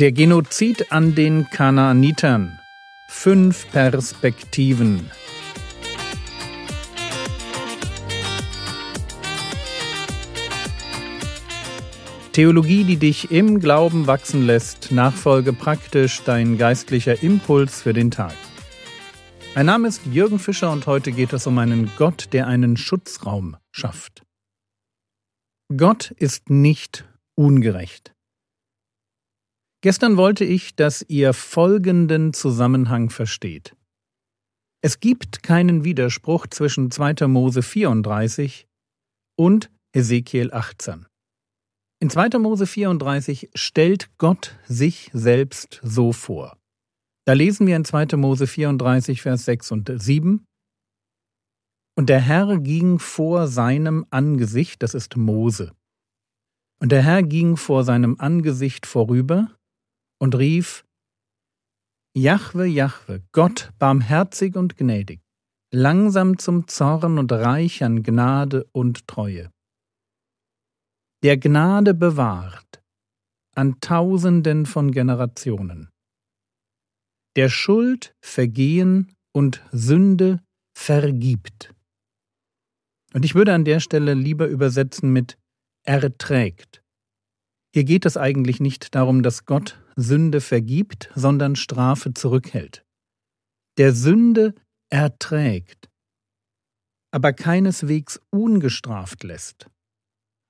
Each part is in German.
Der Genozid an den Kanaanitern. Fünf Perspektiven. Theologie, die dich im Glauben wachsen lässt, nachfolge praktisch dein geistlicher Impuls für den Tag. Mein Name ist Jürgen Fischer und heute geht es um einen Gott, der einen Schutzraum schafft. Gott ist nicht ungerecht. Gestern wollte ich, dass ihr folgenden Zusammenhang versteht. Es gibt keinen Widerspruch zwischen 2. Mose 34 und Ezekiel 18. In 2. Mose 34 stellt Gott sich selbst so vor. Da lesen wir in 2. Mose 34, Vers 6 und 7. Und der Herr ging vor seinem Angesicht, das ist Mose. Und der Herr ging vor seinem Angesicht vorüber und rief, Jahwe, Jahwe, Gott barmherzig und gnädig, langsam zum Zorn und reich an Gnade und Treue der Gnade bewahrt an Tausenden von Generationen, der Schuld, Vergehen und Sünde vergibt. Und ich würde an der Stelle lieber übersetzen mit erträgt. Hier geht es eigentlich nicht darum, dass Gott Sünde vergibt, sondern Strafe zurückhält. Der Sünde erträgt, aber keineswegs ungestraft lässt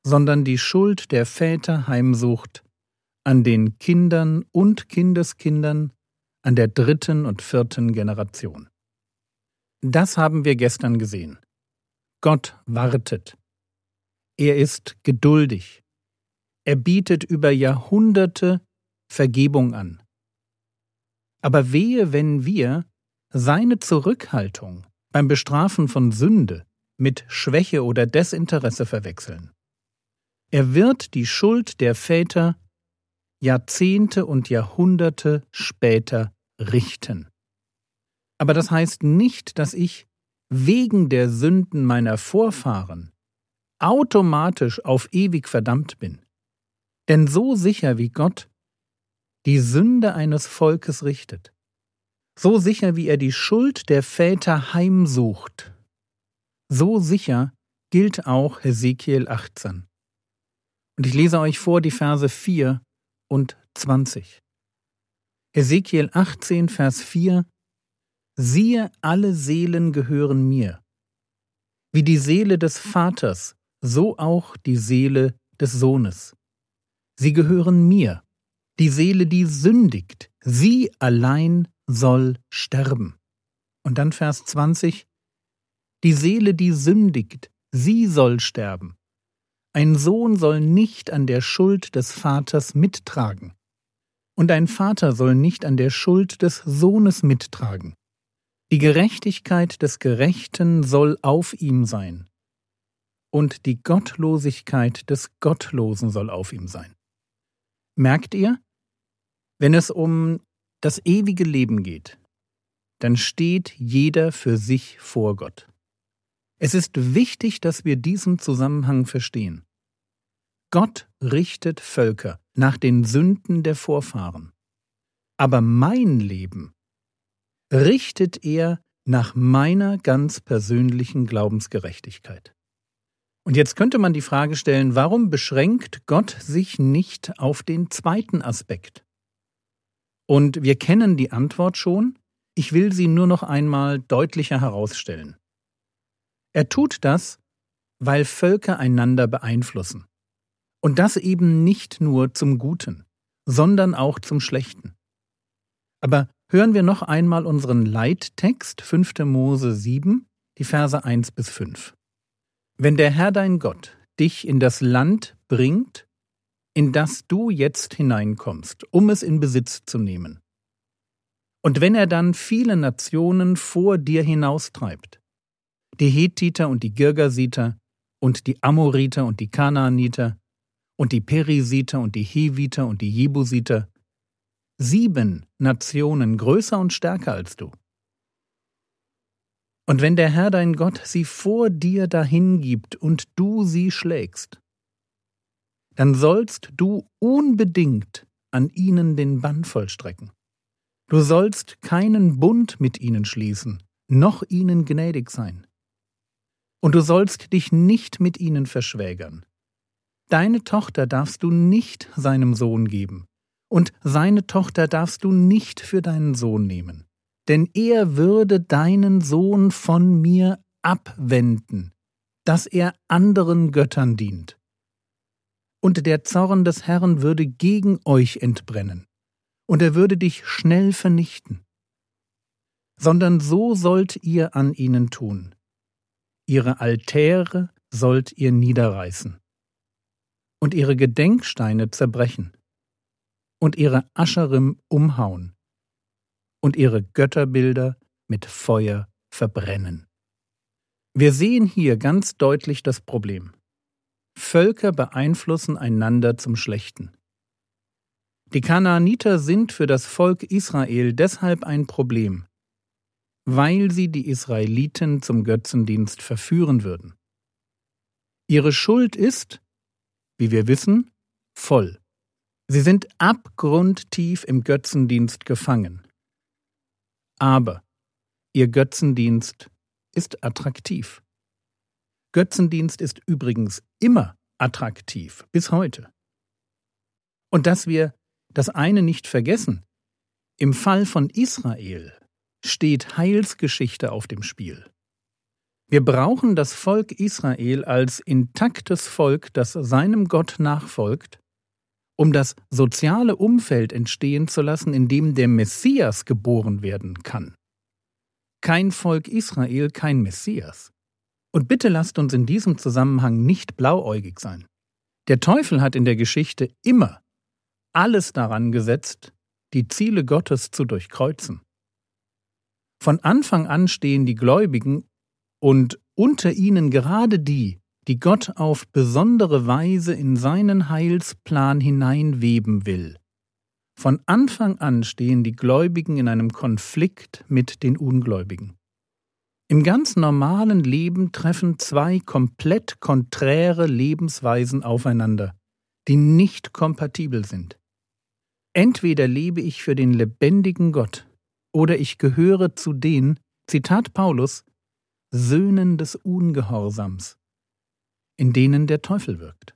sondern die Schuld der Väter heimsucht an den Kindern und Kindeskindern, an der dritten und vierten Generation. Das haben wir gestern gesehen. Gott wartet. Er ist geduldig. Er bietet über Jahrhunderte Vergebung an. Aber wehe, wenn wir seine Zurückhaltung beim Bestrafen von Sünde mit Schwäche oder Desinteresse verwechseln. Er wird die Schuld der Väter Jahrzehnte und Jahrhunderte später richten. Aber das heißt nicht, dass ich wegen der Sünden meiner Vorfahren automatisch auf ewig verdammt bin. Denn so sicher wie Gott die Sünde eines Volkes richtet, so sicher wie er die Schuld der Väter heimsucht, so sicher gilt auch Hesekiel 18. Und ich lese euch vor die Verse 4 und 20. Ezekiel 18, Vers 4 Siehe, alle Seelen gehören mir. Wie die Seele des Vaters, so auch die Seele des Sohnes. Sie gehören mir. Die Seele, die sündigt, sie allein soll sterben. Und dann Vers 20 Die Seele, die sündigt, sie soll sterben. Ein Sohn soll nicht an der Schuld des Vaters mittragen. Und ein Vater soll nicht an der Schuld des Sohnes mittragen. Die Gerechtigkeit des Gerechten soll auf ihm sein. Und die Gottlosigkeit des Gottlosen soll auf ihm sein. Merkt ihr? Wenn es um das ewige Leben geht, dann steht jeder für sich vor Gott. Es ist wichtig, dass wir diesen Zusammenhang verstehen. Gott richtet Völker nach den Sünden der Vorfahren. Aber mein Leben richtet er nach meiner ganz persönlichen Glaubensgerechtigkeit. Und jetzt könnte man die Frage stellen, warum beschränkt Gott sich nicht auf den zweiten Aspekt? Und wir kennen die Antwort schon, ich will sie nur noch einmal deutlicher herausstellen. Er tut das, weil Völker einander beeinflussen. Und das eben nicht nur zum Guten, sondern auch zum Schlechten. Aber hören wir noch einmal unseren Leittext 5. Mose 7, die Verse 1 bis 5. Wenn der Herr dein Gott dich in das Land bringt, in das du jetzt hineinkommst, um es in Besitz zu nehmen, und wenn er dann viele Nationen vor dir hinaustreibt, die Hethiter und die Girgasiter und die Amoriter und die Kanaaniter und die Perisiter und die Heviter und die Jebusiter, sieben Nationen größer und stärker als du. Und wenn der Herr dein Gott sie vor dir dahingibt und du sie schlägst, dann sollst du unbedingt an ihnen den Bann vollstrecken. Du sollst keinen Bund mit ihnen schließen, noch ihnen gnädig sein. Und du sollst dich nicht mit ihnen verschwägern. Deine Tochter darfst du nicht seinem Sohn geben, und seine Tochter darfst du nicht für deinen Sohn nehmen, denn er würde deinen Sohn von mir abwenden, dass er anderen Göttern dient. Und der Zorn des Herrn würde gegen euch entbrennen, und er würde dich schnell vernichten. Sondern so sollt ihr an ihnen tun. Ihre Altäre sollt ihr niederreißen und ihre Gedenksteine zerbrechen und ihre Ascherim umhauen und ihre Götterbilder mit Feuer verbrennen. Wir sehen hier ganz deutlich das Problem. Völker beeinflussen einander zum Schlechten. Die Kanaaniter sind für das Volk Israel deshalb ein Problem, weil sie die Israeliten zum Götzendienst verführen würden. Ihre Schuld ist, wie wir wissen, voll. Sie sind abgrundtief im Götzendienst gefangen. Aber ihr Götzendienst ist attraktiv. Götzendienst ist übrigens immer attraktiv, bis heute. Und dass wir das eine nicht vergessen, im Fall von Israel steht Heilsgeschichte auf dem Spiel. Wir brauchen das Volk Israel als intaktes Volk, das seinem Gott nachfolgt, um das soziale Umfeld entstehen zu lassen, in dem der Messias geboren werden kann. Kein Volk Israel, kein Messias. Und bitte lasst uns in diesem Zusammenhang nicht blauäugig sein. Der Teufel hat in der Geschichte immer alles daran gesetzt, die Ziele Gottes zu durchkreuzen. Von Anfang an stehen die Gläubigen und unter ihnen gerade die, die Gott auf besondere Weise in seinen Heilsplan hineinweben will. Von Anfang an stehen die Gläubigen in einem Konflikt mit den Ungläubigen. Im ganz normalen Leben treffen zwei komplett konträre Lebensweisen aufeinander, die nicht kompatibel sind. Entweder lebe ich für den lebendigen Gott, oder ich gehöre zu den, Zitat Paulus, Söhnen des Ungehorsams, in denen der Teufel wirkt.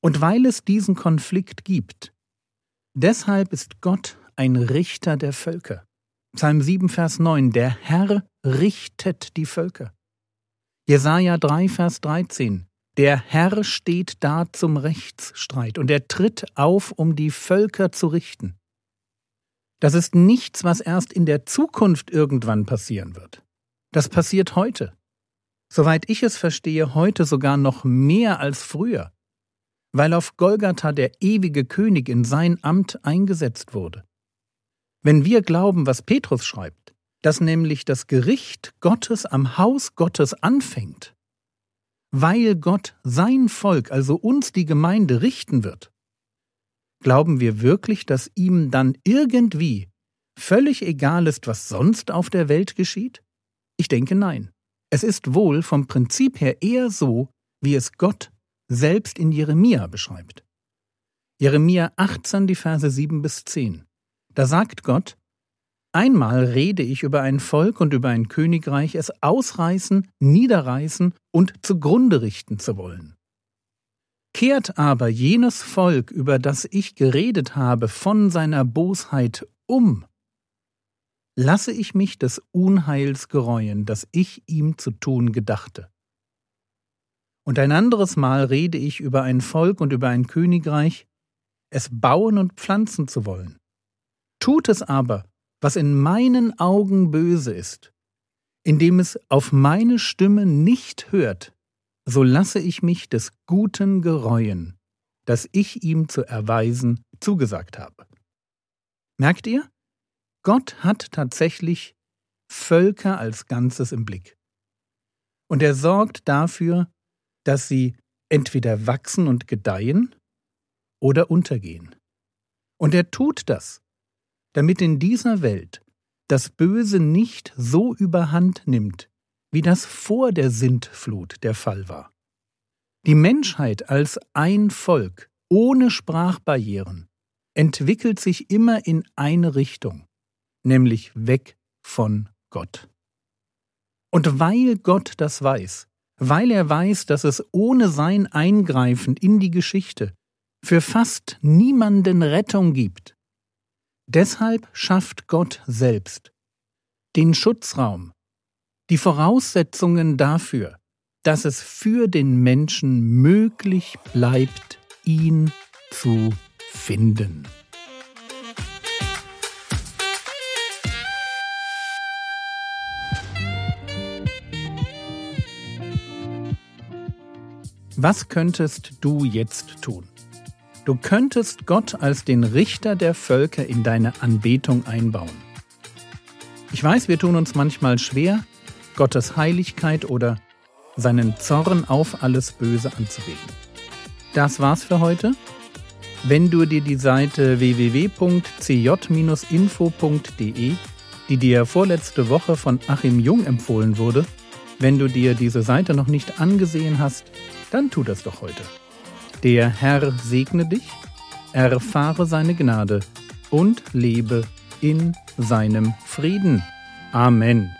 Und weil es diesen Konflikt gibt, deshalb ist Gott ein Richter der Völker. Psalm 7, Vers 9, der Herr richtet die Völker. Jesaja 3, Vers 13, der Herr steht da zum Rechtsstreit und er tritt auf, um die Völker zu richten. Das ist nichts, was erst in der Zukunft irgendwann passieren wird. Das passiert heute. Soweit ich es verstehe, heute sogar noch mehr als früher, weil auf Golgatha der ewige König in sein Amt eingesetzt wurde. Wenn wir glauben, was Petrus schreibt, dass nämlich das Gericht Gottes am Haus Gottes anfängt, weil Gott sein Volk, also uns die Gemeinde, richten wird, glauben wir wirklich, dass ihm dann irgendwie völlig egal ist, was sonst auf der Welt geschieht? Ich denke nein. Es ist wohl vom Prinzip her eher so, wie es Gott selbst in Jeremia beschreibt. Jeremia 18, die Verse 7 bis 10. Da sagt Gott, Einmal rede ich über ein Volk und über ein Königreich, es ausreißen, niederreißen und zugrunde richten zu wollen. Kehrt aber jenes Volk, über das ich geredet habe, von seiner Bosheit um lasse ich mich des Unheils gereuen, das ich ihm zu tun gedachte. Und ein anderes Mal rede ich über ein Volk und über ein Königreich, es bauen und pflanzen zu wollen. Tut es aber, was in meinen Augen böse ist, indem es auf meine Stimme nicht hört, so lasse ich mich des Guten gereuen, das ich ihm zu erweisen zugesagt habe. Merkt ihr? Gott hat tatsächlich Völker als Ganzes im Blick. Und er sorgt dafür, dass sie entweder wachsen und gedeihen oder untergehen. Und er tut das, damit in dieser Welt das Böse nicht so überhand nimmt, wie das vor der Sintflut der Fall war. Die Menschheit als ein Volk ohne Sprachbarrieren entwickelt sich immer in eine Richtung, nämlich weg von Gott. Und weil Gott das weiß, weil er weiß, dass es ohne sein Eingreifen in die Geschichte für fast niemanden Rettung gibt, deshalb schafft Gott selbst den Schutzraum, die Voraussetzungen dafür, dass es für den Menschen möglich bleibt, ihn zu finden. Was könntest du jetzt tun? Du könntest Gott als den Richter der Völker in deine Anbetung einbauen. Ich weiß, wir tun uns manchmal schwer, Gottes Heiligkeit oder seinen Zorn auf alles Böse anzubeten. Das war's für heute. Wenn du dir die Seite www.cj-info.de, die dir vorletzte Woche von Achim Jung empfohlen wurde, wenn du dir diese Seite noch nicht angesehen hast, dann tu das doch heute. Der Herr segne dich, erfahre seine Gnade und lebe in seinem Frieden. Amen.